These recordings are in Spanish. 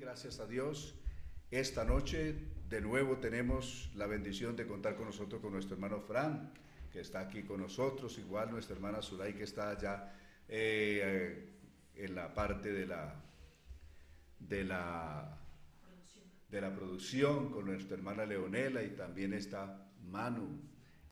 Gracias a Dios. Esta noche de nuevo tenemos la bendición de contar con nosotros con nuestro hermano Fran, que está aquí con nosotros, igual nuestra hermana Zulay, que está allá eh, en la parte de la, de la, de la producción, con nuestra hermana Leonela y también está Manu.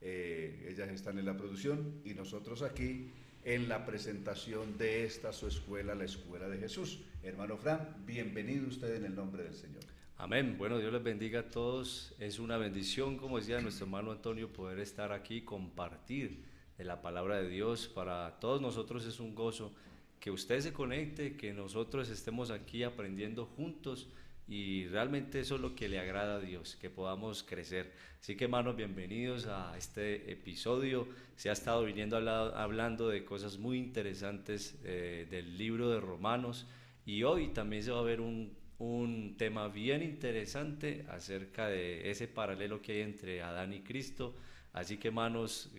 Eh, ellas están en la producción y nosotros aquí en la presentación de esta su escuela, la Escuela de Jesús. Hermano Fran, bienvenido usted en el nombre del Señor. Amén. Bueno, Dios les bendiga a todos. Es una bendición, como decía nuestro hermano Antonio, poder estar aquí, compartir de la palabra de Dios. Para todos nosotros es un gozo que usted se conecte, que nosotros estemos aquí aprendiendo juntos y realmente eso es lo que le agrada a Dios, que podamos crecer. Así que hermanos, bienvenidos a este episodio. Se ha estado viniendo hablando de cosas muy interesantes eh, del libro de Romanos y hoy también se va a ver un, un tema bien interesante acerca de ese paralelo que hay entre Adán y Cristo. Así que hermanos,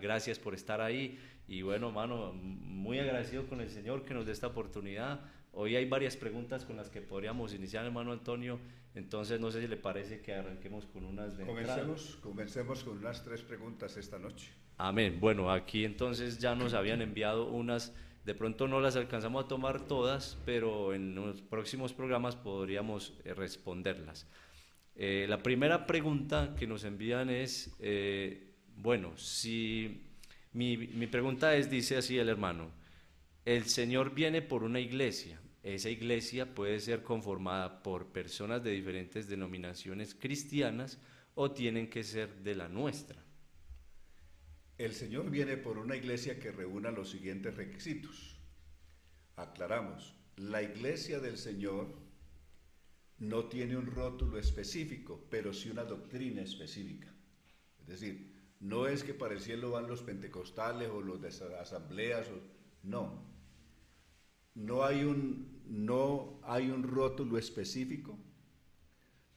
gracias por estar ahí y bueno, hermano, muy agradecido con el Señor que nos dé esta oportunidad Hoy hay varias preguntas con las que podríamos iniciar, hermano Antonio. Entonces, no sé si le parece que arranquemos con unas de comencemos, comencemos con unas tres preguntas esta noche. Amén. Bueno, aquí entonces ya nos habían enviado unas. De pronto no las alcanzamos a tomar todas, pero en los próximos programas podríamos eh, responderlas. Eh, la primera pregunta que nos envían es, eh, bueno, si mi, mi pregunta es, dice así el hermano, el Señor viene por una iglesia. Esa iglesia puede ser conformada por personas de diferentes denominaciones cristianas o tienen que ser de la nuestra. El Señor viene por una iglesia que reúna los siguientes requisitos. Aclaramos, la iglesia del Señor no tiene un rótulo específico, pero sí una doctrina específica. Es decir, no es que para el cielo van los pentecostales o los asambleas, o, no. No hay un, no hay un rótulo específico,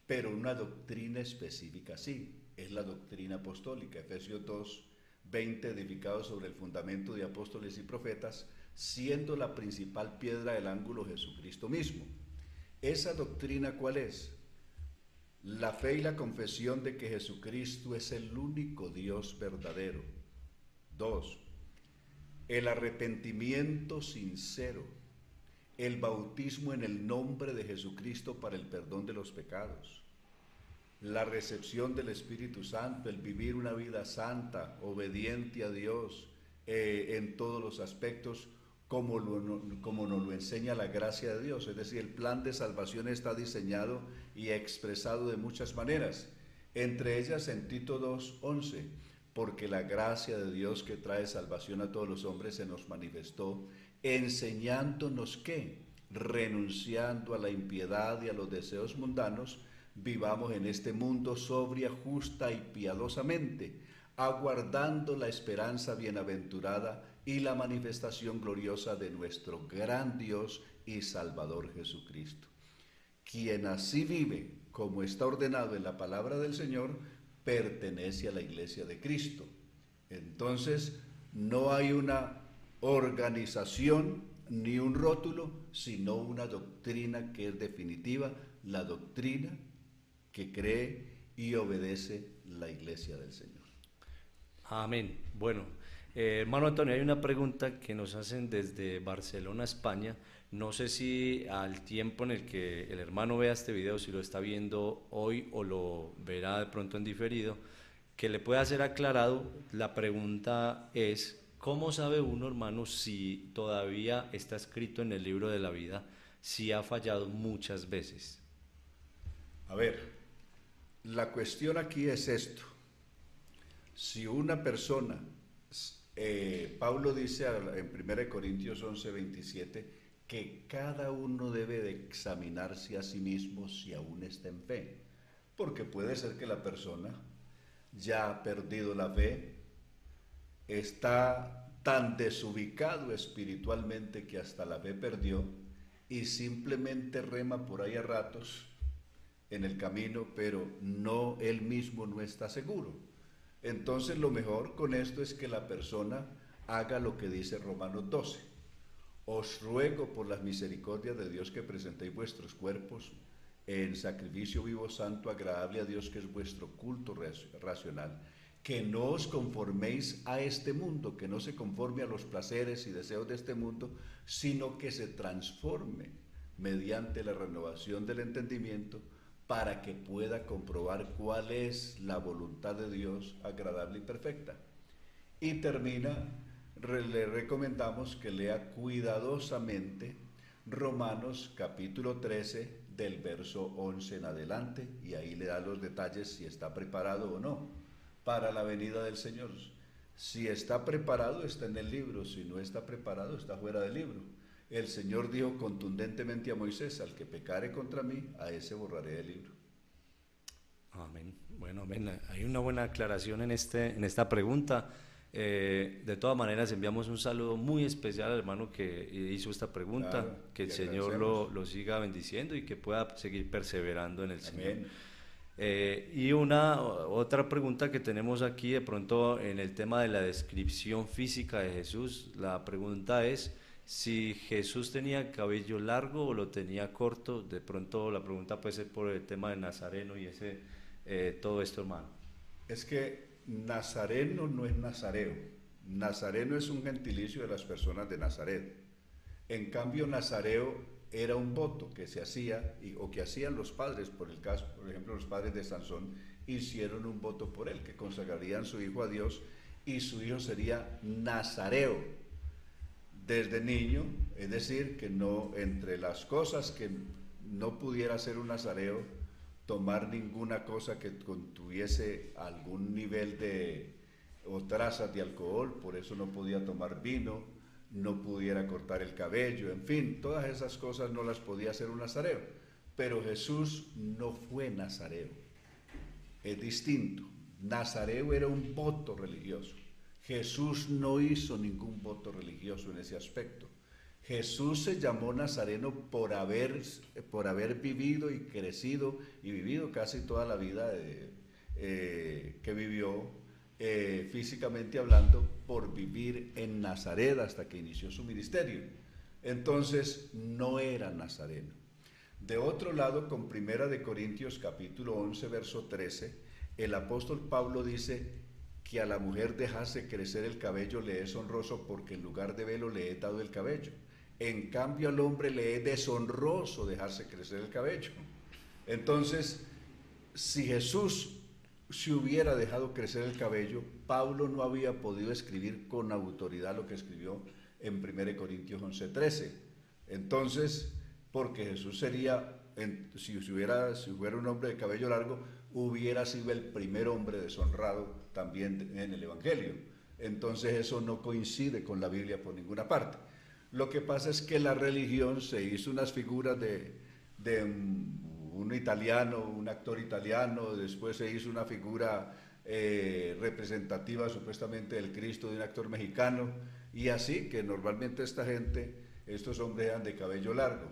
pero una doctrina específica sí. Es la doctrina apostólica. Efesios 2, 20, edificado sobre el fundamento de apóstoles y profetas, siendo la principal piedra del ángulo Jesucristo mismo. ¿Esa doctrina cuál es? La fe y la confesión de que Jesucristo es el único Dios verdadero. Dos, el arrepentimiento sincero el bautismo en el nombre de Jesucristo para el perdón de los pecados, la recepción del Espíritu Santo, el vivir una vida santa, obediente a Dios eh, en todos los aspectos, como, como nos lo enseña la gracia de Dios. Es decir, el plan de salvación está diseñado y expresado de muchas maneras, entre ellas en Tito 2.11, porque la gracia de Dios que trae salvación a todos los hombres se nos manifestó enseñándonos que, renunciando a la impiedad y a los deseos mundanos, vivamos en este mundo sobria, justa y piadosamente, aguardando la esperanza bienaventurada y la manifestación gloriosa de nuestro gran Dios y Salvador Jesucristo. Quien así vive, como está ordenado en la palabra del Señor, pertenece a la iglesia de Cristo. Entonces, no hay una organización ni un rótulo, sino una doctrina que es definitiva, la doctrina que cree y obedece la iglesia del Señor. Amén. Bueno, eh, hermano Antonio, hay una pregunta que nos hacen desde Barcelona, España. No sé si al tiempo en el que el hermano vea este video, si lo está viendo hoy o lo verá de pronto en diferido, que le pueda ser aclarado. La pregunta es, ¿Cómo sabe uno, hermano, si todavía está escrito en el libro de la vida, si ha fallado muchas veces? A ver, la cuestión aquí es esto. Si una persona, eh, Pablo dice en 1 Corintios 11, 27, que cada uno debe de examinarse a sí mismo si aún está en fe. Porque puede ser que la persona ya ha perdido la fe, está tan desubicado espiritualmente que hasta la fe perdió y simplemente rema por ahí a ratos en el camino, pero no él mismo no está seguro. Entonces lo mejor con esto es que la persona haga lo que dice Romanos 12. os ruego por las misericordias de Dios que presentéis vuestros cuerpos en sacrificio vivo, santo, agradable a Dios, que es vuestro culto racional, que no os conforméis a este mundo, que no se conforme a los placeres y deseos de este mundo, sino que se transforme mediante la renovación del entendimiento para que pueda comprobar cuál es la voluntad de Dios agradable y perfecta. Y termina, le recomendamos que lea cuidadosamente Romanos capítulo 13 del verso 11 en adelante y ahí le da los detalles si está preparado o no para la venida del Señor. Si está preparado está en el libro, si no está preparado está fuera del libro. El Señor dijo contundentemente a Moisés, al que pecare contra mí, a ese borraré del libro. Amén. Bueno, amén. Hay una buena aclaración en, este, en esta pregunta. Eh, de todas maneras, enviamos un saludo muy especial al hermano que hizo esta pregunta. que el Señor lo, lo, siga bendiciendo y que pueda seguir perseverando en el Señor. Eh, y una otra pregunta que tenemos aquí de pronto en el tema de la descripción física de Jesús. La pregunta es si Jesús tenía cabello largo o lo tenía corto. De pronto la pregunta puede ser por el tema de Nazareno y ese eh, todo esto, hermano. Es que Nazareno no es nazareo. Nazareno es un gentilicio de las personas de Nazaret. En cambio, nazareo era un voto que se hacía o que hacían los padres, por el caso, por ejemplo, los padres de Sansón hicieron un voto por él, que consagrarían su hijo a Dios y su hijo sería nazareo desde niño, es decir, que no entre las cosas que no pudiera ser un nazareo tomar ninguna cosa que contuviese algún nivel de o trazas de alcohol, por eso no podía tomar vino, no pudiera cortar el cabello, en fin, todas esas cosas no las podía hacer un nazareo. Pero Jesús no fue nazareo, es distinto. Nazareo era un voto religioso. Jesús no hizo ningún voto religioso en ese aspecto. Jesús se llamó Nazareno por haber, por haber vivido y crecido y vivido casi toda la vida eh, que vivió eh, físicamente hablando por vivir en Nazaret hasta que inició su ministerio. Entonces no era nazareno. De otro lado, con Primera de Corintios capítulo 11, verso 13, el apóstol Pablo dice que a la mujer dejase crecer el cabello le es honroso porque en lugar de velo le he dado el cabello. En cambio al hombre le es deshonroso dejarse crecer el cabello. Entonces, si Jesús se hubiera dejado crecer el cabello, Pablo no había podido escribir con autoridad lo que escribió en 1 Corintios 11:13. Entonces, porque Jesús sería, si, hubiera, si hubiera un hombre de cabello largo, hubiera sido el primer hombre deshonrado también en el Evangelio. Entonces eso no coincide con la Biblia por ninguna parte. Lo que pasa es que la religión se hizo unas figuras de, un italiano, un actor italiano, después se hizo una figura eh, representativa supuestamente del Cristo de un actor mexicano, y así que normalmente esta gente, estos hombres eran de cabello largo.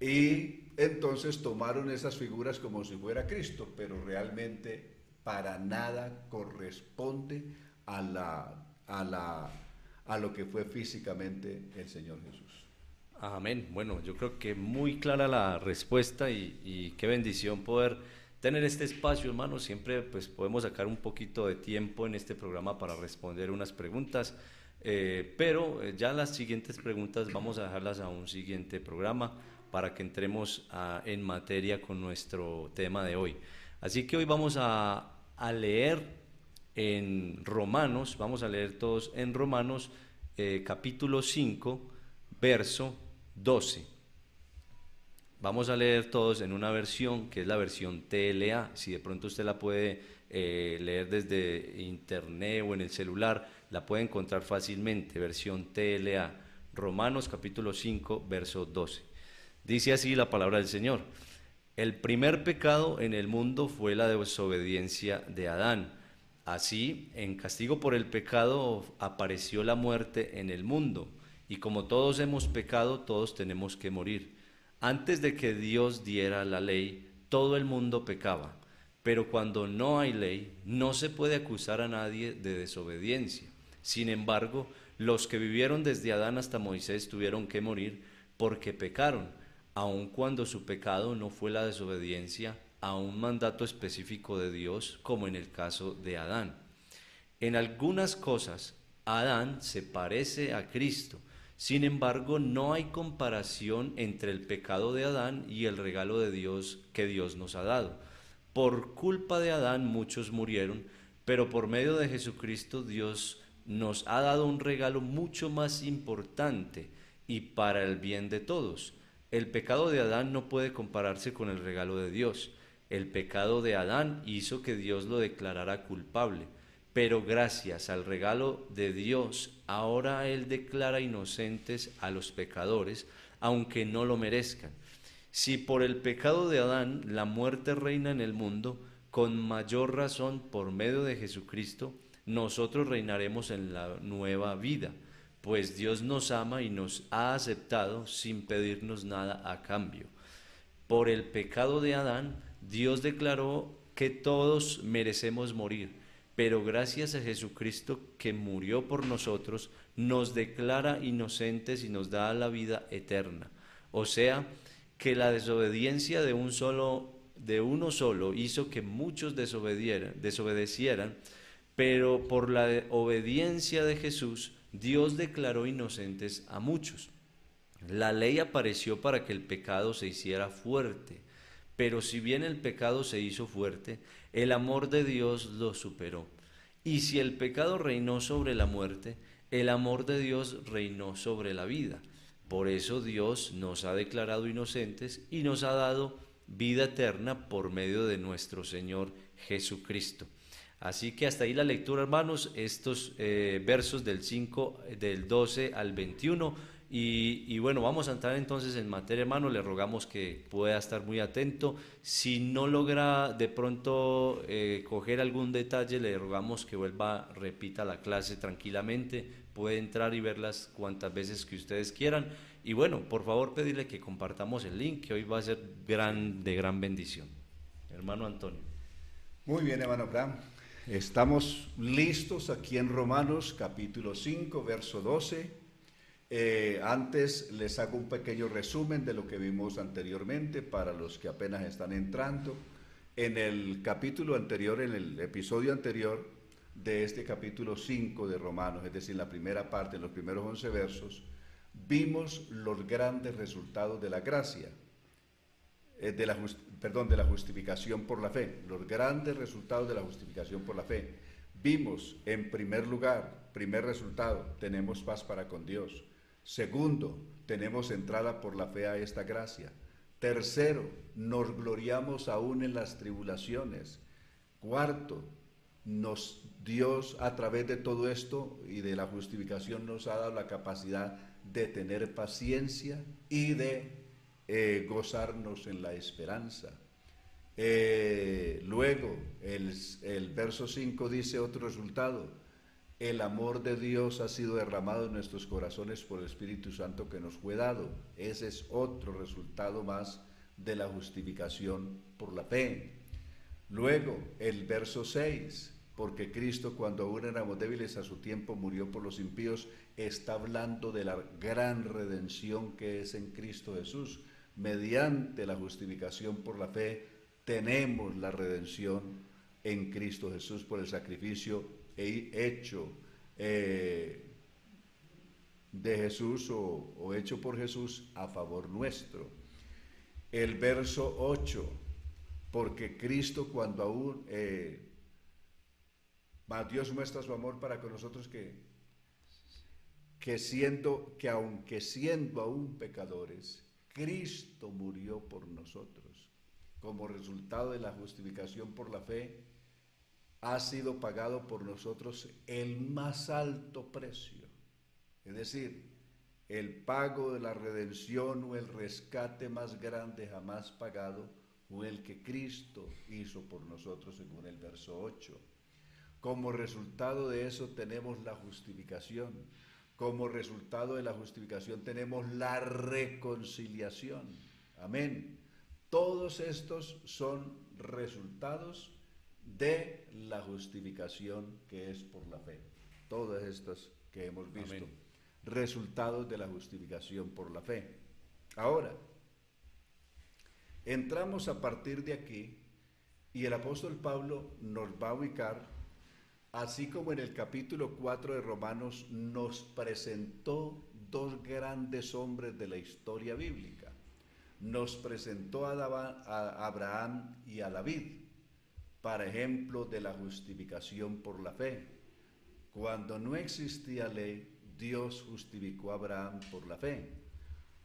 Y entonces tomaron esas figuras como si fuera Cristo, pero realmente para nada corresponde a la, a la a lo que fue físicamente el Señor Jesús. Amén. Bueno, yo creo que muy clara la respuesta y, qué bendición poder tener este espacio, hermano. Siempre pues podemos sacar un poquito de tiempo en este programa para responder unas preguntas, eh, pero eh, ya las siguientes preguntas vamos a dejarlas a un siguiente programa para que entremos en materia con nuestro tema de hoy. Así que hoy vamos a, a leer en Romanos, vamos a leer todos en Romanos eh, capítulo 5, verso 12. Vamos a leer todos en una versión que es la versión TLA. Si de pronto usted la puede eh, leer desde internet o en el celular, la puede encontrar fácilmente. Versión TLA. Romanos capítulo 5, verso 12. Dice así la palabra del Señor. El primer pecado en el mundo fue la desobediencia de Adán Así, en castigo por el pecado apareció la muerte en el mundo, y como todos hemos pecado, todos tenemos que morir. Antes de que Dios diera la ley, todo el mundo pecaba, pero cuando no hay ley, no se puede acusar a nadie de desobediencia. Sin embargo, los que vivieron desde Adán hasta Moisés tuvieron que morir porque pecaron, aun cuando su pecado no fue la desobediencia a un mandato específico de Dios, como en el caso de Adán. En algunas cosas, Adán se parece a Cristo, sin embargo, no hay comparación entre el pecado de Adán y el regalo de Dios que Dios nos ha dado. Por culpa de Adán muchos murieron, pero por medio de Jesucristo Dios nos ha dado un regalo mucho más importante y para el bien de todos. El pecado de Adán no puede compararse con el regalo de Dios. El pecado de Adán hizo que Dios lo declarara culpable, pero gracias al regalo de Dios, ahora Él declara inocentes a los pecadores, aunque no lo merezcan. Si por el pecado de Adán la muerte reina en el mundo, con mayor razón por medio de Jesucristo, nosotros reinaremos en la nueva vida, pues Dios nos ama y nos ha aceptado sin pedirnos nada a cambio. Por el pecado de Adán, Dios declaró que todos merecemos morir, pero gracias a Jesucristo que murió por nosotros, nos declara inocentes y nos da la vida eterna. O sea, que la desobediencia de un solo de uno solo hizo que muchos desobedecieran, pero por la obediencia de Jesús, Dios declaró inocentes a muchos. La ley apareció para que el pecado se hiciera fuerte, pero si bien el pecado se hizo fuerte, el amor de Dios lo superó. Y si el pecado reinó sobre la muerte, el amor de Dios reinó sobre la vida. Por eso Dios nos ha declarado inocentes y nos ha dado vida eterna por medio de nuestro Señor Jesucristo. Así que hasta ahí la lectura, hermanos, estos eh, versos del 5, del 12 al 21 y, bueno, vamos a entrar entonces en materia, hermano. Le rogamos que pueda estar muy atento. Si no logra de pronto eh, coger algún detalle, le rogamos que vuelva, repita la clase tranquilamente. Puede entrar y verlas cuantas veces que ustedes quieran. Y bueno, por favor, pedirle que compartamos el link, que hoy va a ser gran, de gran bendición. Hermano Antonio. Muy bien, hermano Abraham. Estamos listos aquí en Romanos capítulo 5, verso 12 eh, antes les hago un pequeño resumen de lo que vimos anteriormente para los que apenas están entrando. En el capítulo anterior, en el episodio anterior de este capítulo 5 de Romanos, es decir, la primera parte, en los primeros 11 versos, vimos los grandes resultados de la gracia, eh, de la, perdón, de la justificación por la fe, los grandes resultados de la justificación por la fe. Vimos, en primer lugar, primer resultado, tenemos paz para con Dios. Segundo, tenemos entrada por la fe a esta gracia. Tercero, nos gloriamos aún en las tribulaciones. Cuarto, nos, Dios a través de todo esto y de la justificación nos ha dado la capacidad de tener paciencia y de eh, gozarnos en la esperanza. Eh, luego, el, el verso 5 dice otro resultado el amor de Dios ha sido derramado en nuestros corazones por el Espíritu Santo que nos fue dado. Ese es otro resultado más de la justificación por la fe. Luego, el verso 6, porque Cristo cuando aún éramos débiles a su tiempo murió por los impíos, está hablando de la gran redención que es en Cristo Jesús. Mediante la justificación por la fe tenemos la redención en Cristo Jesús por el sacrificio hecho eh, de Jesús o, hecho por Jesús a favor nuestro. El verso 8, porque Cristo cuando aún, eh, Dios muestra su amor para con nosotros que, que siendo, que aunque siendo aún pecadores, Cristo murió por nosotros. Como resultado de la justificación por la fe, ha sido pagado por nosotros el más alto precio. Es decir, el pago de la redención o el rescate más grande jamás pagado fue el que Cristo hizo por nosotros según el verso 8. Como resultado de eso tenemos la justificación. Como resultado de la justificación tenemos la reconciliación. Amén. Todos estos son resultados de la justificación que es por la fe. Todas estas que hemos visto. Resultados de la justificación por la fe. Ahora, entramos a partir de aquí y el apóstol Pablo nos va a ubicar, así como en el capítulo 4 de Romanos nos presentó dos grandes hombres de la historia bíblica. Nos presentó a Abraham y a David, para ejemplo de la justificación por la fe. Cuando no existía ley, Dios justificó a Abraham por la fe.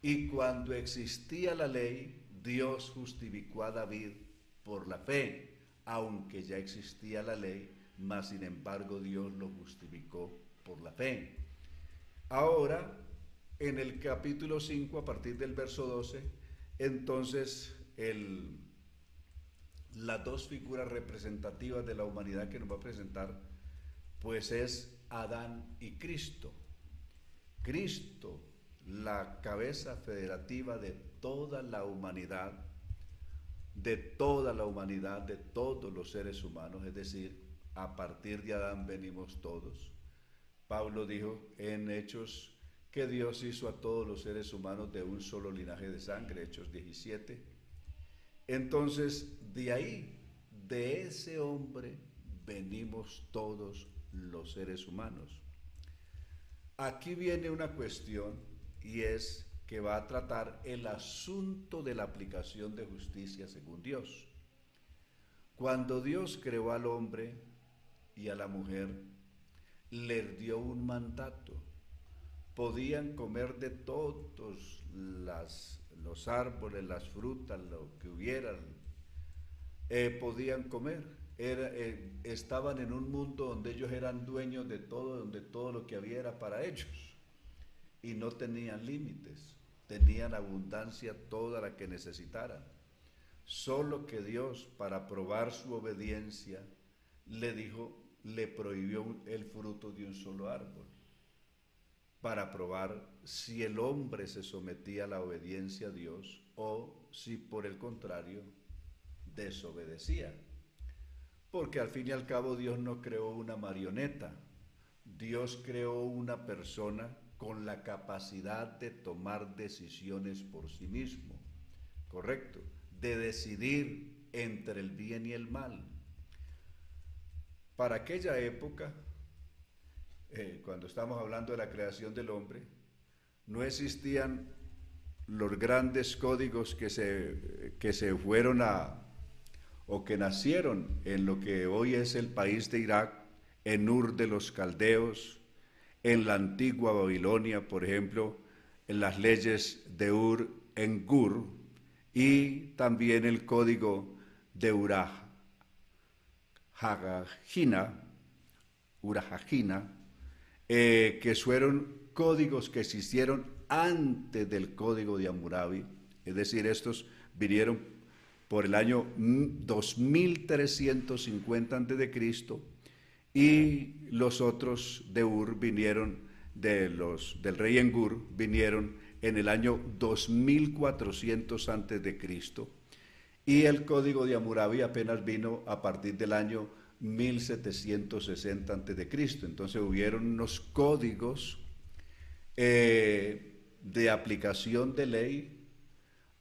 Y cuando existía la ley, Dios justificó a David por la fe, aunque ya existía la ley, mas sin embargo Dios lo justificó por la fe. Ahora, en el capítulo 5, a partir del verso 12, entonces el, las dos figuras representativas de la humanidad que nos va a presentar, pues es Adán y Cristo. Cristo, la cabeza federativa de toda la humanidad, de toda la humanidad, de todos los seres humanos, es decir, a partir de Adán venimos todos. Pablo dijo en Hechos que Dios hizo a todos los seres humanos de un solo linaje de sangre, Hechos 17. Entonces, de ahí, de ese hombre, venimos todos los seres humanos. Aquí viene una cuestión y es que va a tratar el asunto de la aplicación de justicia según Dios. Cuando Dios creó al hombre y a la mujer, les dio un mandato. Podían comer de todos los árboles, las frutas, lo que hubieran. Eh, podían comer. Eh, estaban en un mundo donde ellos eran dueños de todo, donde todo lo que había era para ellos. Y no tenían límites tenían abundancia toda la que necesitaran. Solo que Dios, para probar su obediencia, le dijo, le prohibió el fruto de un solo árbol, para probar si el hombre se sometía a la obediencia a Dios o si por el contrario desobedecía. Porque al fin y al cabo Dios no creó una marioneta, Dios creó una persona con la capacidad de tomar decisiones por sí mismo, ¿correcto? De decidir entre el bien y el mal. Para aquella época, eh, cuando estamos hablando de la creación del hombre, no existían los grandes códigos que se, que se fueron a, o que nacieron en lo que hoy es el país de Irak, en Ur de los Caldeos, en la antigua Babilonia, por ejemplo, en las leyes de Ur en Gur y también el código de Urahagina, Urahagina, eh, que fueron códigos que se hicieron antes del código de Hammurabi, es decir, estos vinieron por el año 2350 a.C., y los otros de Ur vinieron, de los, del rey Engur, vinieron en el año 2400 antes de Cristo y el código de Hammurabi apenas vino a partir del año 1760 antes de Cristo. Entonces hubieron unos códigos eh, de aplicación de ley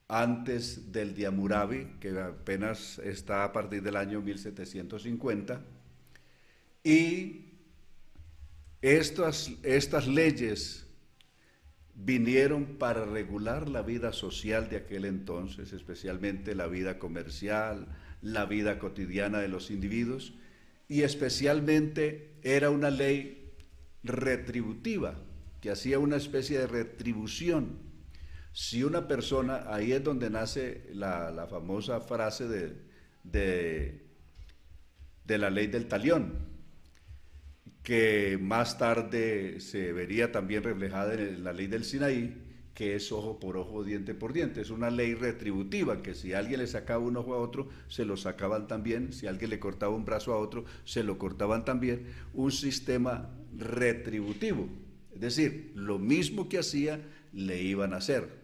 antes del de Hammurabi, que apenas está a partir del año 1750 y estas, estas leyes vinieron para regular la vida social de aquel entonces, especialmente la vida comercial, la vida cotidiana de los individuos, y especialmente era una ley retributiva, que hacía una especie de retribución. Si una persona, ahí es donde nace la, famosa frase de, de, de la ley del talión, que más tarde se vería también reflejada en la ley del Sinaí, que es ojo por ojo, diente por diente. Es una ley retributiva, que si alguien le sacaba un ojo a otro, se lo sacaban también, si alguien le cortaba un brazo a otro, se lo cortaban también. Un sistema retributivo. Es decir, lo mismo que hacía, le iban a hacer.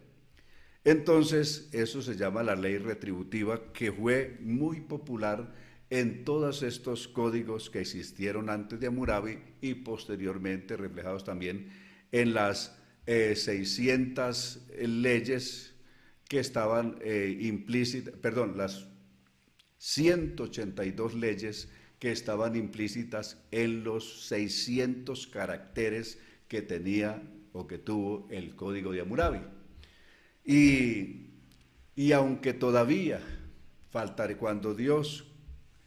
Entonces, eso se llama la ley retributiva, que fue muy popular en todos estos códigos que existieron antes de Hammurabi y posteriormente reflejados también en las 600 eh, leyes que estaban eh, implícitas, perdón, las 182 leyes que estaban implícitas en los 600 caracteres que tenía o que tuvo el código de Hammurabi. Y, y aunque todavía faltaré, cuando Dios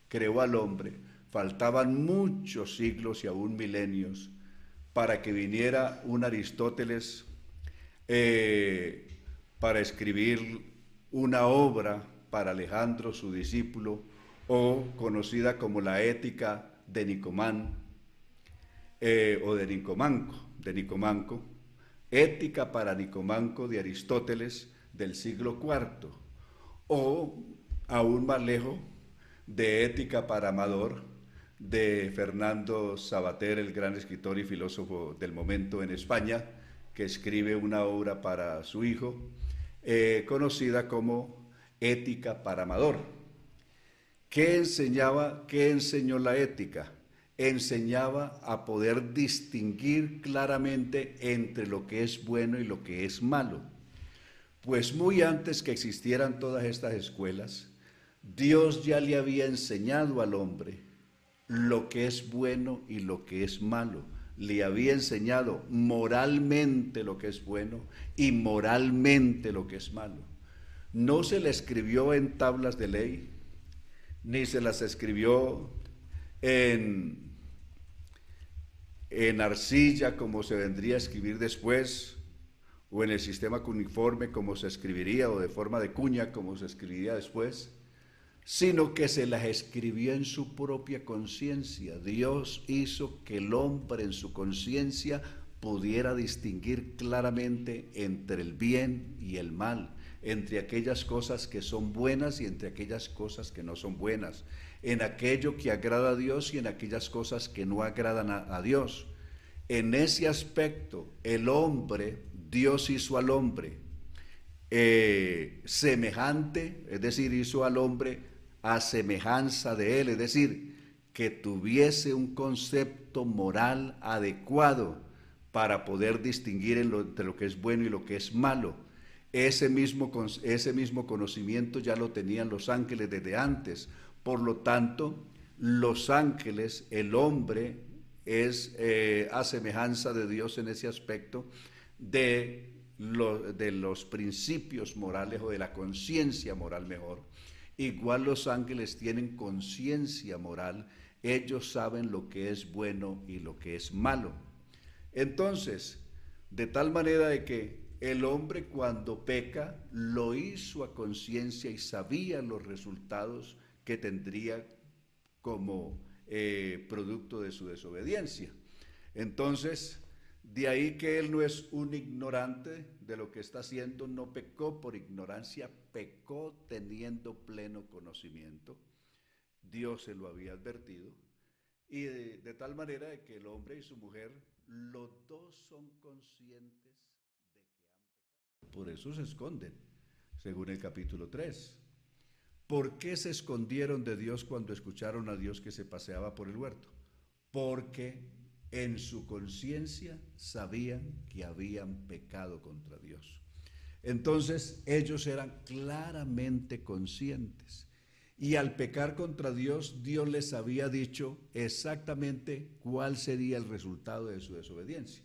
creó al hombre, faltaban muchos siglos y aún milenios para que viniera un Aristóteles eh, para escribir una obra para Alejandro, su discípulo, o conocida como la ética de Nicomán eh, o de Nicomanco, de Nicomanco, ética para Nicomanco de Aristóteles del siglo IV, o aún más lejos, de ética para Amador de Fernando Sabater, el gran escritor y filósofo del momento en España, que escribe una obra para su hijo, eh, conocida como Ética para Amador. ¿Qué enseñaba? ¿Qué enseñó la ética? Enseñaba a poder distinguir claramente entre lo que es bueno y lo que es malo. Pues muy antes que existieran todas estas escuelas, Dios ya le había enseñado al hombre lo que es bueno y lo que es malo. Le había enseñado moralmente lo que es bueno y moralmente lo que es malo. No se le escribió en tablas de ley, ni se las escribió en, en arcilla como se vendría a escribir después, o en el sistema cuneiforme como se escribiría, o de forma de cuña como se escribiría después sino que se las escribió en su propia conciencia. Dios hizo que el hombre en su conciencia pudiera distinguir claramente entre el bien y el mal, entre aquellas cosas que son buenas y entre aquellas cosas que no son buenas, en aquello que agrada a Dios y en aquellas cosas que no agradan a, Dios. En ese aspecto, el hombre, Dios hizo al hombre eh, semejante, es decir, hizo al hombre a semejanza de Él, es decir, que tuviese un concepto moral adecuado para poder distinguir entre lo que es bueno y lo que es malo. Ese mismo, ese mismo conocimiento ya lo tenían los ángeles desde antes. Por lo tanto, los ángeles, el hombre, es eh, a semejanza de Dios en ese aspecto de, de los principios morales o de la conciencia moral mejor. Igual los ángeles tienen conciencia moral, ellos saben lo que es bueno y lo que es malo. Entonces, de tal manera de que el hombre cuando peca lo hizo a conciencia y sabía los resultados que tendría como eh, producto de su desobediencia. Entonces, de ahí que él no es un ignorante de lo que está haciendo, no pecó por ignorancia, pecó teniendo pleno conocimiento. Dios se lo había advertido. Y de, tal manera que el hombre y su mujer, los dos son conscientes de que han. Por eso se esconden, según el capítulo 3. ¿Por qué se escondieron de Dios cuando escucharon a Dios que se paseaba por el huerto? Porque en su conciencia sabían que habían pecado contra Dios. Entonces ellos eran claramente conscientes. Y al pecar contra Dios, Dios les había dicho exactamente cuál sería el resultado de su desobediencia.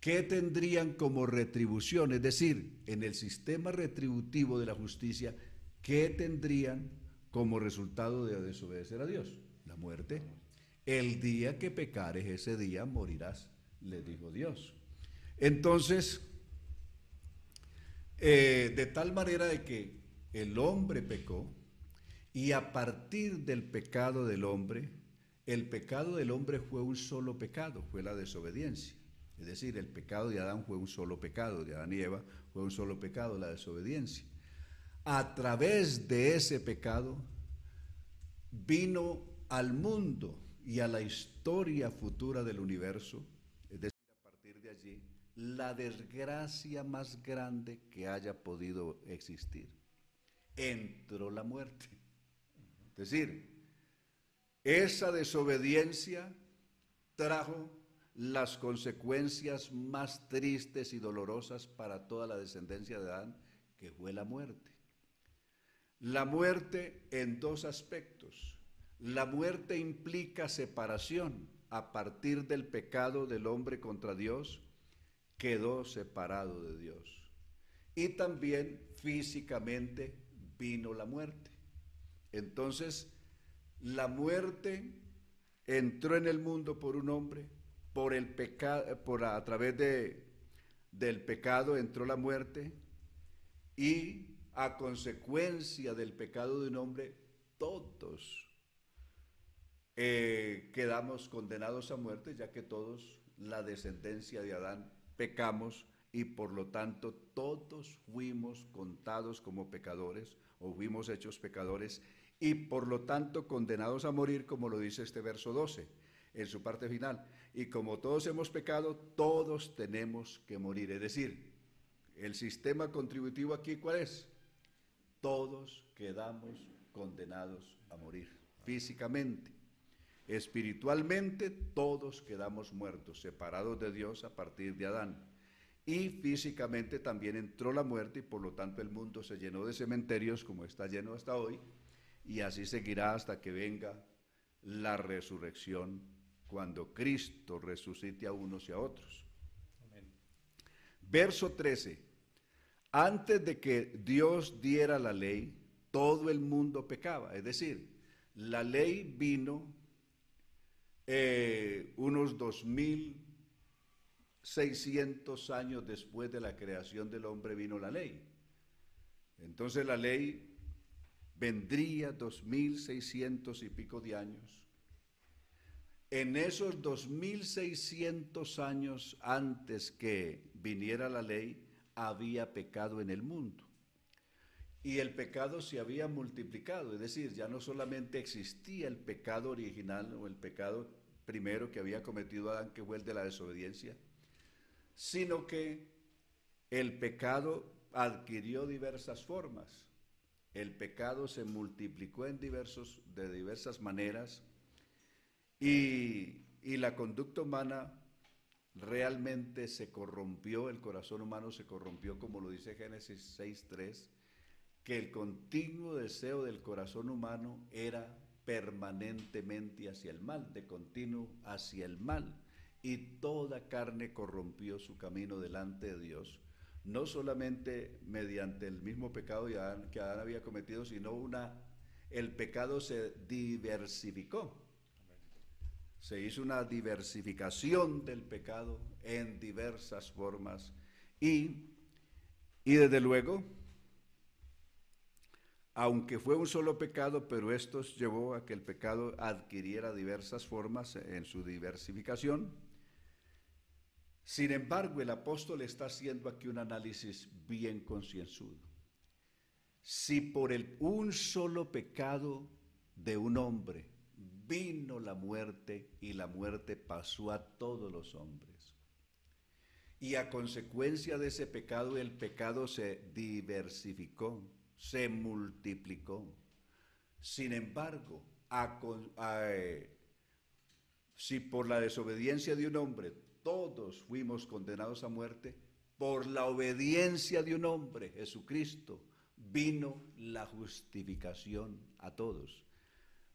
¿Qué tendrían como retribución? Es decir, en el sistema retributivo de la justicia, ¿qué tendrían como resultado de desobedecer a Dios? La muerte. El día que pecares, ese día morirás, le dijo Dios. Entonces, eh, de tal manera de que el hombre pecó y a partir del pecado del hombre, el pecado del hombre fue un solo pecado, fue la desobediencia. Es decir, el pecado de Adán fue un solo pecado, de Adán y Eva fue un solo pecado, la desobediencia. A través de ese pecado vino al mundo y a la historia futura del universo, es decir, a partir de allí, la desgracia más grande que haya podido existir. Entró la muerte. Es decir, Esa desobediencia trajo las consecuencias más tristes y dolorosas para toda la descendencia de Adán, que fue la muerte. La muerte en dos aspectos. La muerte implica separación. A partir del pecado del hombre contra Dios, quedó separado de Dios. Y también físicamente vino la muerte. Entonces, la muerte entró en el mundo por un hombre, por el pecado, por a través de, del pecado entró la muerte y a consecuencia del pecado de un hombre todos eh, quedamos condenados a muerte, ya que todos la descendencia de Adán pecamos y por lo tanto todos fuimos contados como pecadores o fuimos hechos pecadores y por lo tanto condenados a morir, como lo dice este verso 12 en su parte final. Y como todos hemos pecado, todos tenemos que morir. Es decir, el sistema contributivo aquí, ¿cuál es? Todos quedamos condenados a morir físicamente. Espiritualmente, todos quedamos muertos, separados de Dios a partir de Adán. Y físicamente también entró la muerte y por lo tanto el mundo se llenó de cementerios como está lleno hasta hoy y así seguirá hasta que venga la resurrección cuando Cristo resucite a unos y a otros. Verso 13. Antes de que Dios diera la ley, todo el mundo pecaba. Es decir, la ley vino eh, unos 2600 años después de la creación del hombre vino la ley. Entonces la ley vendría 2600 y pico de años. En esos 2600 años antes que viniera la ley, había pecado en el mundo. Y el pecado se había multiplicado, es decir, ya no solamente existía el pecado original o el pecado primero que había cometido Adán, que fue el de la desobediencia, sino que el pecado adquirió diversas formas. El pecado se multiplicó en diversos, de diversas maneras y, y la conducta humana realmente se corrompió, el corazón humano se corrompió, como lo dice Génesis 6.3, que el continuo deseo del corazón humano era permanentemente hacia el mal, de continuo hacia el mal, y toda carne corrompió su camino delante de Dios no solamente mediante el mismo pecado que Adán había cometido, sino una, el pecado se diversificó. Se hizo una diversificación del pecado en diversas formas y, y desde luego, aunque fue un solo pecado, pero esto llevó a que el pecado adquiriera diversas formas en su diversificación, sin embargo, el apóstol está haciendo aquí un análisis bien concienzudo. Si por el, un solo pecado de un hombre vino la muerte y la muerte pasó a todos los hombres, y a consecuencia de ese pecado el pecado se diversificó, se multiplicó. Sin embargo, eh, si por la desobediencia de un hombre todos fuimos condenados a muerte, por la obediencia de un hombre, Jesucristo, vino la justificación a todos.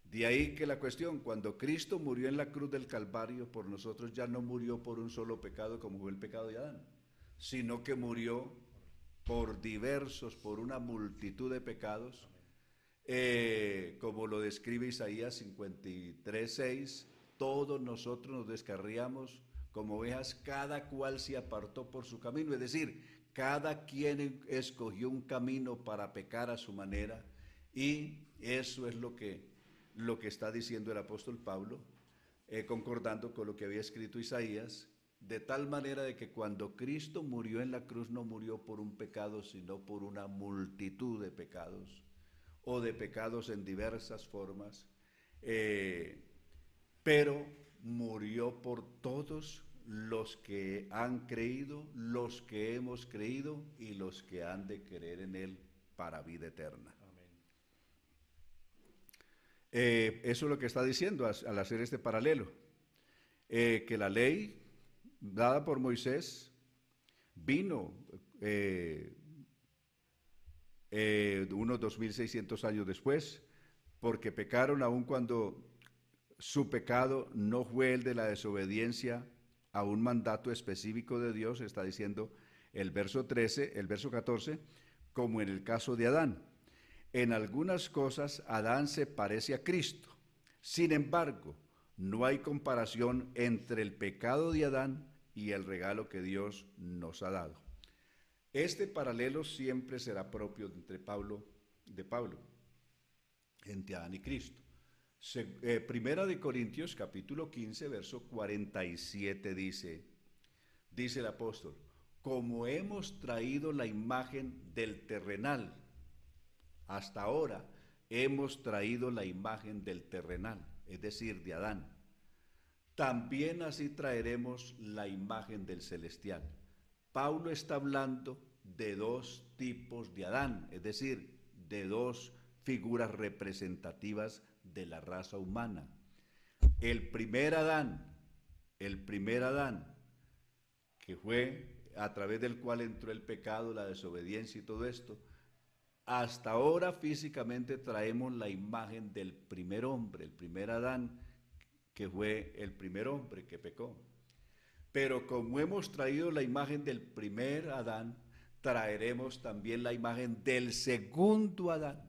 De ahí que la cuestión, cuando Cristo murió en la cruz del Calvario por nosotros, ya no murió por un solo pecado como fue el pecado de Adán, sino que murió por diversos, por una multitud de pecados, eh, como lo describe Isaías 53, 6, todos nosotros nos descarriamos como ovejas, cada cual se apartó por su camino, es decir, cada quien escogió un camino para pecar a su manera y eso es lo que, lo que está diciendo el apóstol Pablo, eh, concordando con lo que había escrito Isaías, de tal manera de que cuando Cristo murió en la cruz no murió por un pecado, sino por una multitud de pecados, o de pecados en diversas formas, eh, pero murió por todos los que han creído, los que hemos creído y los que han de creer en Él para vida eterna. Eh, eso es lo que está diciendo al hacer este paralelo. Eh, que la ley dada por Moisés vino eh, unos 2600 años después, porque pecaron aun cuando su pecado no fue el de la desobediencia a un mandato específico de Dios, está diciendo el verso 13, el verso 14, como en el caso de Adán. En algunas cosas Adán se parece a Cristo. Sin embargo, no hay comparación entre el pecado de Adán y el regalo que Dios nos ha dado. Este paralelo siempre será propio entre Pablo de Pablo, entre Adán y Cristo. Eh, primera de Corintios capítulo 15, verso 47 dice, dice el apóstol, como hemos traído la imagen del terrenal, hasta ahora hemos traído la imagen del terrenal, es decir, de Adán. También así traeremos la imagen del celestial. Pablo está hablando de dos tipos de Adán, es decir, de dos figuras representativas de la raza humana. El primer Adán, el primer Adán, que fue a través del cual entró el pecado, la desobediencia y todo esto, hasta ahora físicamente traemos la imagen del primer hombre, el primer Adán, que fue el primer hombre que pecó. Pero como hemos traído la imagen del primer Adán, traeremos también la imagen del segundo Adán,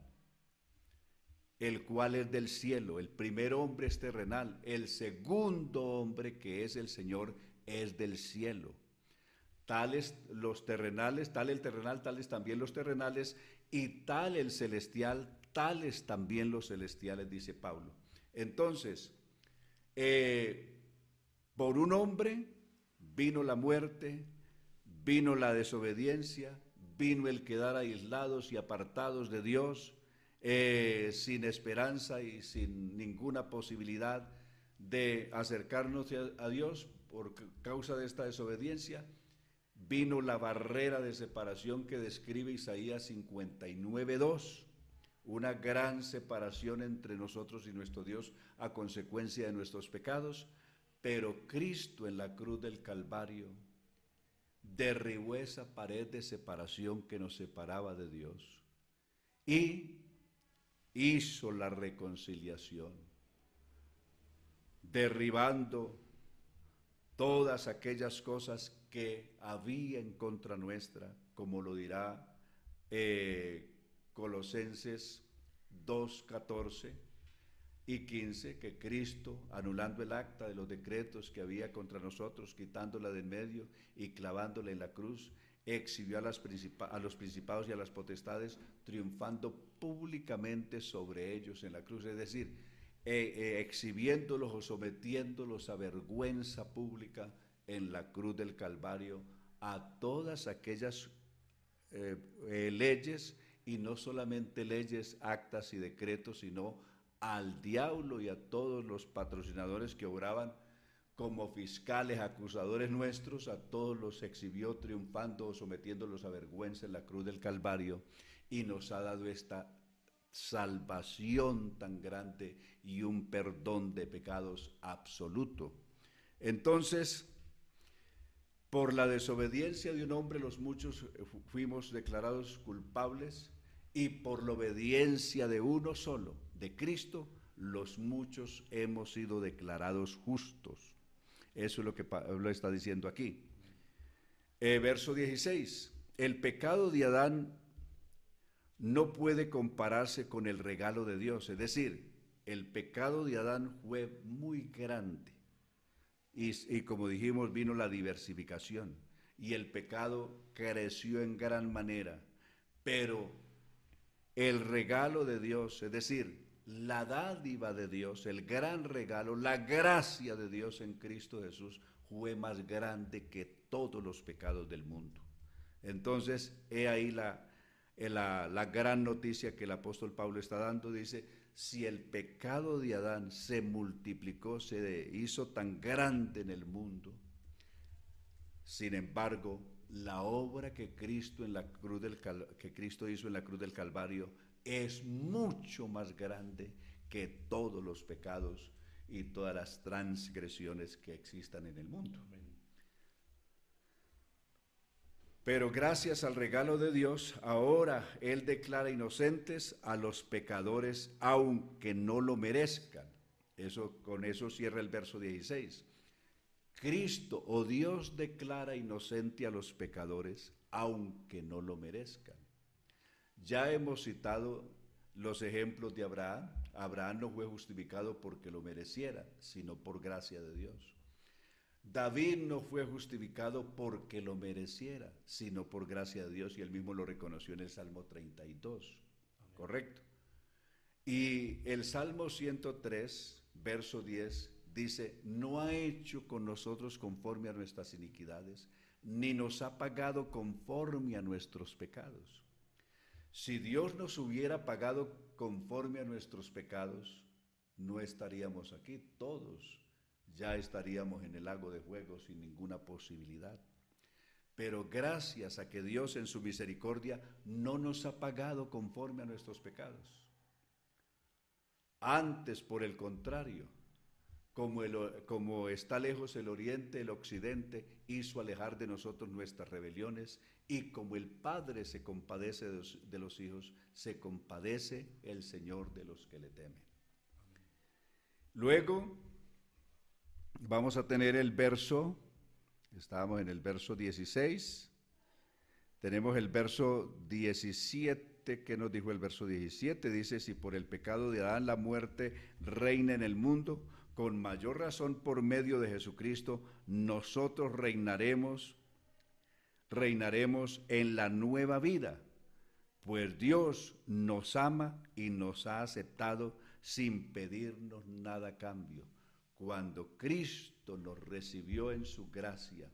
el cual es del cielo. El primer hombre es terrenal, el segundo hombre que es el Señor es del cielo. Tales los terrenales, tal el terrenal, tales también los terrenales, y tal el celestial, tales también los celestiales, dice Pablo. Entonces, eh, por un hombre vino la muerte, vino la desobediencia, vino el quedar aislados y apartados de Dios, eh, sin esperanza y sin ninguna posibilidad de acercarnos a Dios por causa de esta desobediencia vino la barrera de separación que describe Isaías 59.2, una gran separación entre nosotros y nuestro Dios a consecuencia de nuestros pecados, pero Cristo en la cruz del Calvario derribó esa pared de separación que nos separaba de Dios y hizo la reconciliación, derribando todas aquellas cosas que había en contra nuestra, como lo dirá eh, Colosenses 2, 14 y 15, que Cristo, anulando el acta de los decretos que había contra nosotros, quitándola de en medio y clavándola en la cruz, exhibió a, las a los principados y a las potestades, triunfando públicamente sobre ellos en la cruz. Es decir, eh, eh, exhibiéndolos o sometiéndolos a vergüenza pública en la cruz del Calvario a todas aquellas eh, leyes y no solamente leyes, actas y decretos, sino al diablo y a todos los patrocinadores que obraban como fiscales, acusadores nuestros, a todos los exhibió triunfando o sometiéndolos a vergüenza en la cruz del Calvario y nos ha dado esta salvación tan grande y un perdón de pecados absoluto. Entonces, por la desobediencia de un hombre los muchos fuimos declarados culpables y por la obediencia de uno solo, de Cristo, los muchos hemos sido declarados justos. Eso es lo que Pablo está diciendo aquí. Eh, verso 16. El pecado de Adán no puede compararse con el regalo de Dios. Es decir, el pecado de Adán fue muy grande. Y, como dijimos, vino la diversificación. Y el pecado creció en gran manera. Pero el regalo de Dios, es decir, la dádiva de Dios, el gran regalo, la gracia de Dios en Cristo Jesús, fue más grande que todos los pecados del mundo. Entonces, he ahí la, la, la gran noticia que el apóstol Pablo está dando, dice, si el pecado de Adán se multiplicó, se hizo tan grande en el mundo, sin embargo, la obra que Cristo, en la cruz del que Cristo hizo en la cruz del Calvario es mucho más grande que todos los pecados y todas las transgresiones que existan en el mundo. Pero gracias al regalo de Dios, ahora Él declara inocentes a los pecadores, aunque no lo merezcan. Eso, con eso cierra el verso 16. Cristo o Dios declara inocente a los pecadores, aunque no lo merezcan. Ya hemos citado los ejemplos de Abraham. Abraham no fue justificado porque lo mereciera, sino por gracia de Dios. David no fue justificado porque lo mereciera, sino por gracia de Dios, y él mismo lo reconoció en el Salmo 32. ¿Correcto? Y el Salmo 103, verso 10, dice, no ha hecho con nosotros conforme a nuestras iniquidades, ni nos ha pagado conforme a nuestros pecados. Si Dios nos hubiera pagado conforme a nuestros pecados, no estaríamos aquí todos ya estaríamos en el lago de fuego sin ninguna posibilidad. Pero gracias a que Dios en su misericordia no nos ha pagado conforme a nuestros pecados. Antes, por el contrario, como, como, está lejos el oriente, el occidente hizo alejar de nosotros nuestras rebeliones, y como el Padre se compadece de los, de los hijos, se compadece el Señor de los que le temen. Luego, Vamos a tener el verso, estábamos en el verso 16, tenemos el verso 17, que nos dijo el verso 17? Dice, si por el pecado de Adán la muerte reina en el mundo, con mayor razón por medio de Jesucristo, nosotros reinaremos, reinaremos en la nueva vida, pues Dios nos ama y nos ha aceptado sin pedirnos nada a cambio. Cuando Cristo nos recibió en su gracia,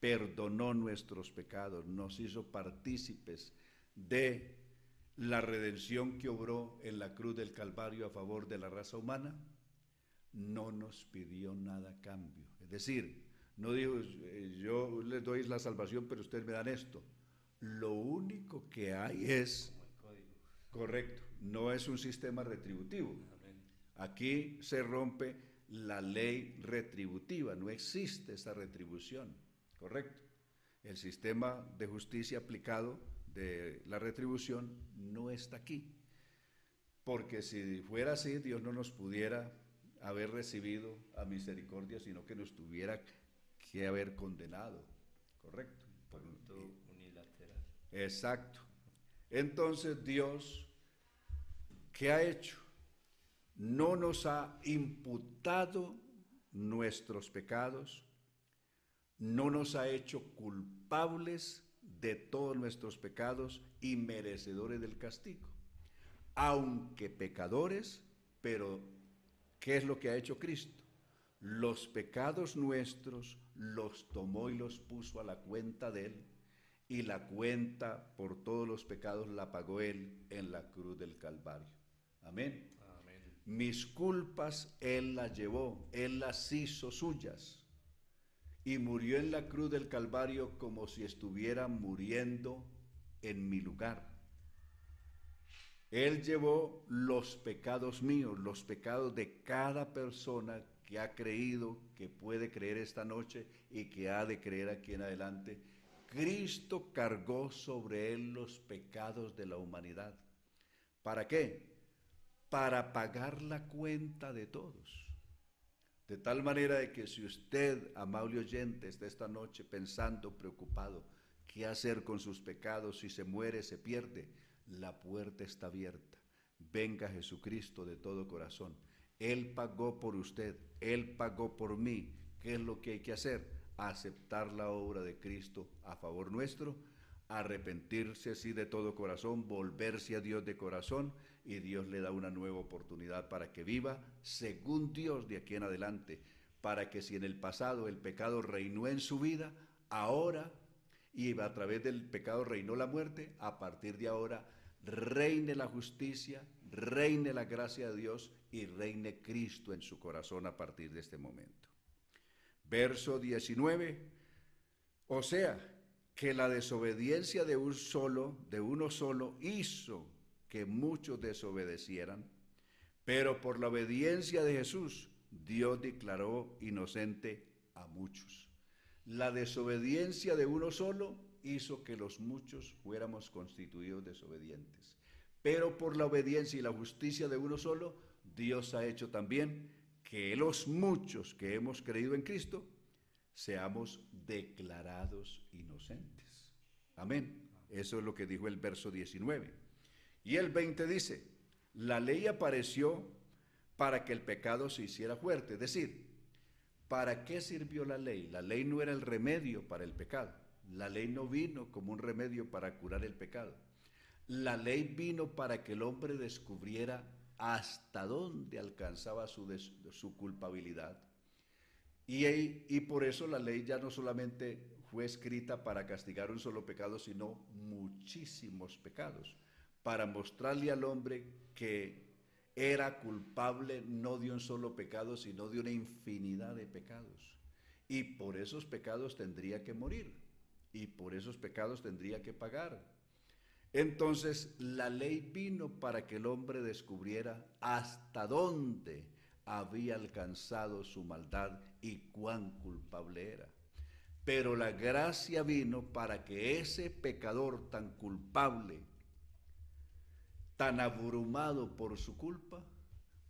perdonó nuestros pecados, nos hizo partícipes de la redención que obró en la cruz del Calvario a favor de la raza humana, no nos pidió nada a cambio. Es decir, no dijo, eh, yo les doy la salvación, pero ustedes me dan esto. Lo único que hay es, correcto, no es un sistema retributivo. Aquí se rompe la ley retributiva, no existe esa retribución, ¿correcto? El sistema de justicia aplicado de la retribución no está aquí, porque si fuera así, Dios no nos pudiera haber recibido a misericordia, sino que nos tuviera que haber condenado, ¿correcto? Unilateral. Exacto. Entonces Dios, ¿qué ha hecho? no nos ha imputado nuestros pecados, no nos ha hecho culpables de todos nuestros pecados y merecedores del castigo. Aunque pecadores, pero ¿qué es lo que ha hecho Cristo? Los pecados nuestros los tomó y los puso a la cuenta de Él, y la cuenta por todos los pecados la pagó Él en la cruz del Calvario. Amén. Mis culpas Él las llevó, Él las hizo suyas. Y murió en la cruz del Calvario como si estuviera muriendo en mi lugar. Él llevó los pecados míos, los pecados de cada persona que ha creído, que puede creer esta noche y que ha de creer aquí en adelante. Cristo cargó sobre él los pecados de la humanidad. ¿Para qué? para pagar la cuenta de todos. De tal manera de que si usted, amable oyente, está esta noche pensando, preocupado, qué hacer con sus pecados, si se muere, se pierde, la puerta está abierta. Venga Jesucristo de todo corazón. Él pagó por usted, Él pagó por mí. ¿Qué es lo que hay que hacer? Aceptar la obra de Cristo a favor nuestro arrepentirse así de todo corazón, volverse a Dios de corazón y Dios le da una nueva oportunidad para que viva según Dios de aquí en adelante, para que si en el pasado el pecado reinó en su vida, ahora y a través del pecado reinó la muerte, a partir de ahora reine la justicia, reine la gracia de Dios y reine Cristo en su corazón a partir de este momento. Verso 19, o sea, que la desobediencia de un solo, de uno solo, hizo que muchos desobedecieran, Pero por la obediencia de Jesús, Dios declaró inocente a muchos. La desobediencia de uno solo hizo que los muchos fuéramos constituidos desobedientes. Pero por la obediencia y la justicia de uno solo, Dios ha hecho también que los muchos que hemos creído en Cristo seamos declarados inocentes. Amén. Eso es lo que dijo el verso 19. Y el 20 dice, la ley apareció para que el pecado se hiciera fuerte. Es decir, ¿para qué sirvió la ley? La ley no era el remedio para el pecado. La ley no vino como un remedio para curar el pecado. La ley vino para que el hombre descubriera hasta dónde alcanzaba su, su culpabilidad. Y, y por eso la ley ya no solamente fue escrita para castigar un solo pecado, sino muchísimos pecados, para mostrarle al hombre que era culpable no de un solo pecado, sino de una infinidad de pecados. Y por esos pecados tendría que morir, y por esos pecados tendría que pagar. Entonces la ley vino para que el hombre descubriera hasta dónde había alcanzado su maldad y cuán culpable era. Pero la gracia vino para que ese pecador tan culpable, tan abrumado por su culpa,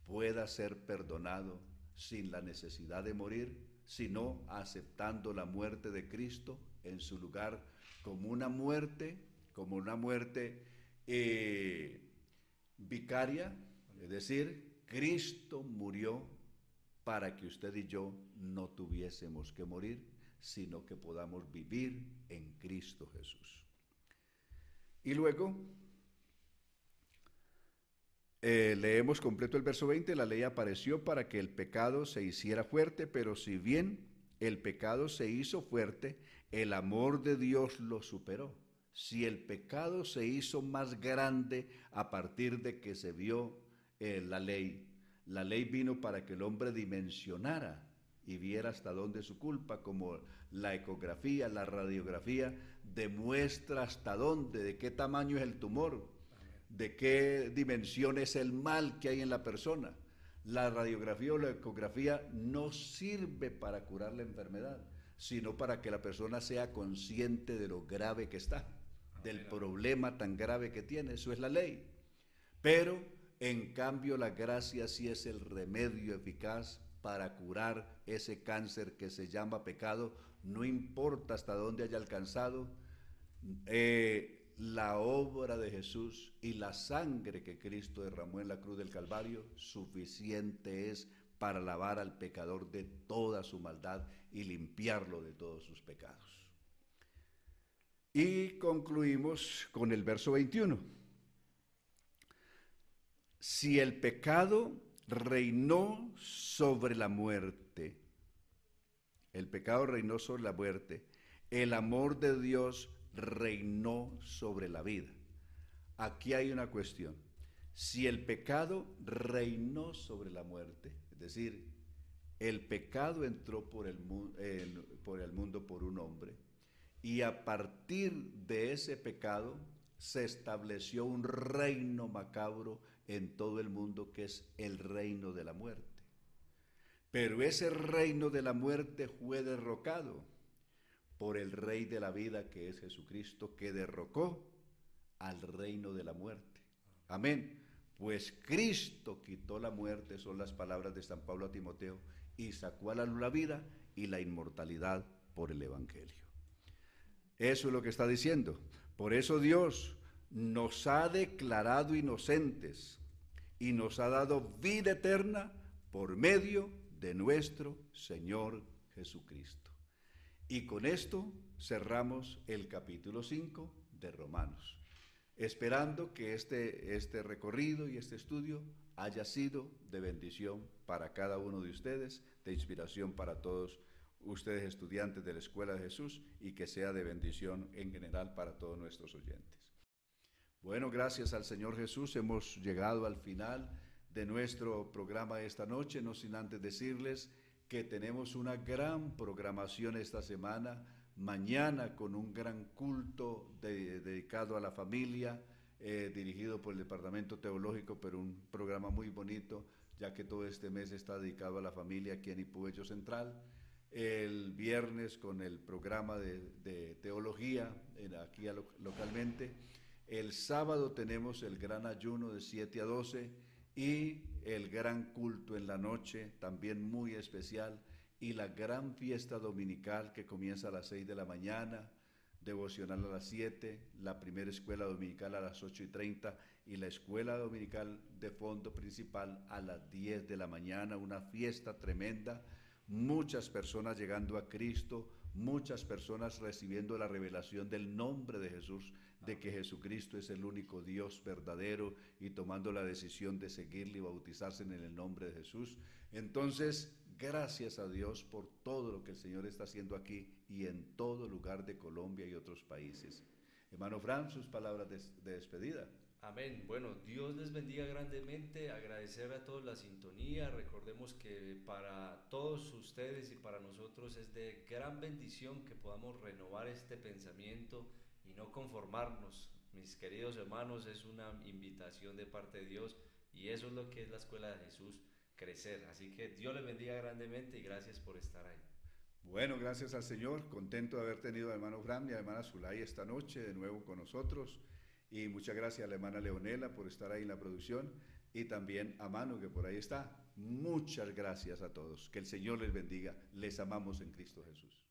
pueda ser perdonado sin la necesidad de morir, sino aceptando la muerte de Cristo en su lugar como una muerte como una muerte eh, vicaria, es decir, Cristo murió para que usted y yo no tuviésemos que morir, sino que podamos vivir en Cristo Jesús. Y luego eh, leemos completo el verso 20, la ley apareció para que el pecado se hiciera fuerte, pero si bien el pecado se hizo fuerte, el amor de Dios lo superó si el pecado se hizo más grande a partir de que se vio eh, la ley, la ley vino para que el hombre dimensionara y viera hasta dónde su culpa, como la ecografía, la radiografía, demuestra hasta dónde, de qué tamaño es el tumor, de qué dimensión es el mal que hay en la persona. La radiografía o la ecografía no sirve para curar la enfermedad, sino para que la persona sea consciente de lo grave que está del problema tan grave que tiene, eso es la ley. Pero en cambio la gracia sí es el remedio eficaz para curar ese cáncer que se llama pecado, no importa hasta dónde haya alcanzado, eh, la obra de Jesús y la sangre que Cristo derramó en la cruz del Calvario, suficiente es para lavar al pecador de toda su maldad y limpiarlo de todos sus pecados. Y concluimos con el verso 21. Si el pecado reinó sobre la muerte, el pecado reinó sobre la muerte, el amor de Dios reinó sobre la vida. Aquí hay una cuestión. Si el pecado reinó sobre la muerte, es decir, el pecado entró por el, por el mundo por un hombre, y a partir de ese pecado se estableció un reino macabro en todo el mundo que es el reino de la muerte. Pero ese reino de la muerte fue derrocado por el rey de la vida que es Jesucristo, que derrocó al reino de la muerte. Amén. Pues Cristo quitó la muerte, son las palabras de San Pablo a Timoteo, y sacó a la luz la vida y la inmortalidad por el Evangelio. Eso es lo que está diciendo. Por eso Dios nos ha declarado inocentes y nos ha dado vida eterna por medio de nuestro Señor Jesucristo. Y con esto cerramos el capítulo 5 de Romanos, esperando que este, este recorrido y este estudio haya sido de bendición para cada uno de ustedes, de inspiración para todos ustedes estudiantes de la Escuela de Jesús y que sea de bendición en general para todos nuestros oyentes. Bueno, gracias al Señor Jesús hemos llegado al final de nuestro programa esta noche, no sin antes decirles que tenemos una gran programación esta semana, mañana con un gran culto dedicado a la familia eh, dirigido por el Departamento Teológico, pero un programa muy bonito, ya que todo este mes está dedicado a la familia aquí en Ipuello Central. El viernes con el programa de, teología aquí localmente. El sábado tenemos el gran ayuno de 7 a 12 y el gran culto en la noche, también muy especial, y la gran fiesta dominical que comienza a las 6 de la mañana devocional a las 7, la primera escuela dominical a las 8 y 30 y la escuela dominical de fondo principal a las 10 de la mañana, una fiesta tremenda, muchas personas llegando a Cristo, muchas personas recibiendo la revelación del nombre de Jesús, de que Jesucristo es el único Dios verdadero y tomando la decisión de seguirle y bautizarse en el nombre de Jesús. Entonces, Gracias a Dios por todo lo que el Señor está haciendo aquí y en todo lugar de Colombia y otros países. Hermano Fran, sus palabras de, despedida. Amén. Bueno, Dios les bendiga grandemente, agradecer a todos la sintonía. Recordemos que para todos ustedes y para nosotros es de gran bendición que podamos renovar este pensamiento y no conformarnos. Mis queridos hermanos, es una invitación de parte de Dios y eso es lo que es la escuela de Jesús crecer. Así que Dios les bendiga grandemente y gracias por estar ahí. Bueno, gracias al Señor. Contento de haber tenido al hermano Fran y a la hermana Zulay esta noche de nuevo con nosotros. Y muchas gracias a la hermana Leonela por estar ahí en la producción y también a Manu que por ahí está. Muchas gracias a todos. Que el Señor les bendiga. Les amamos en Cristo Jesús.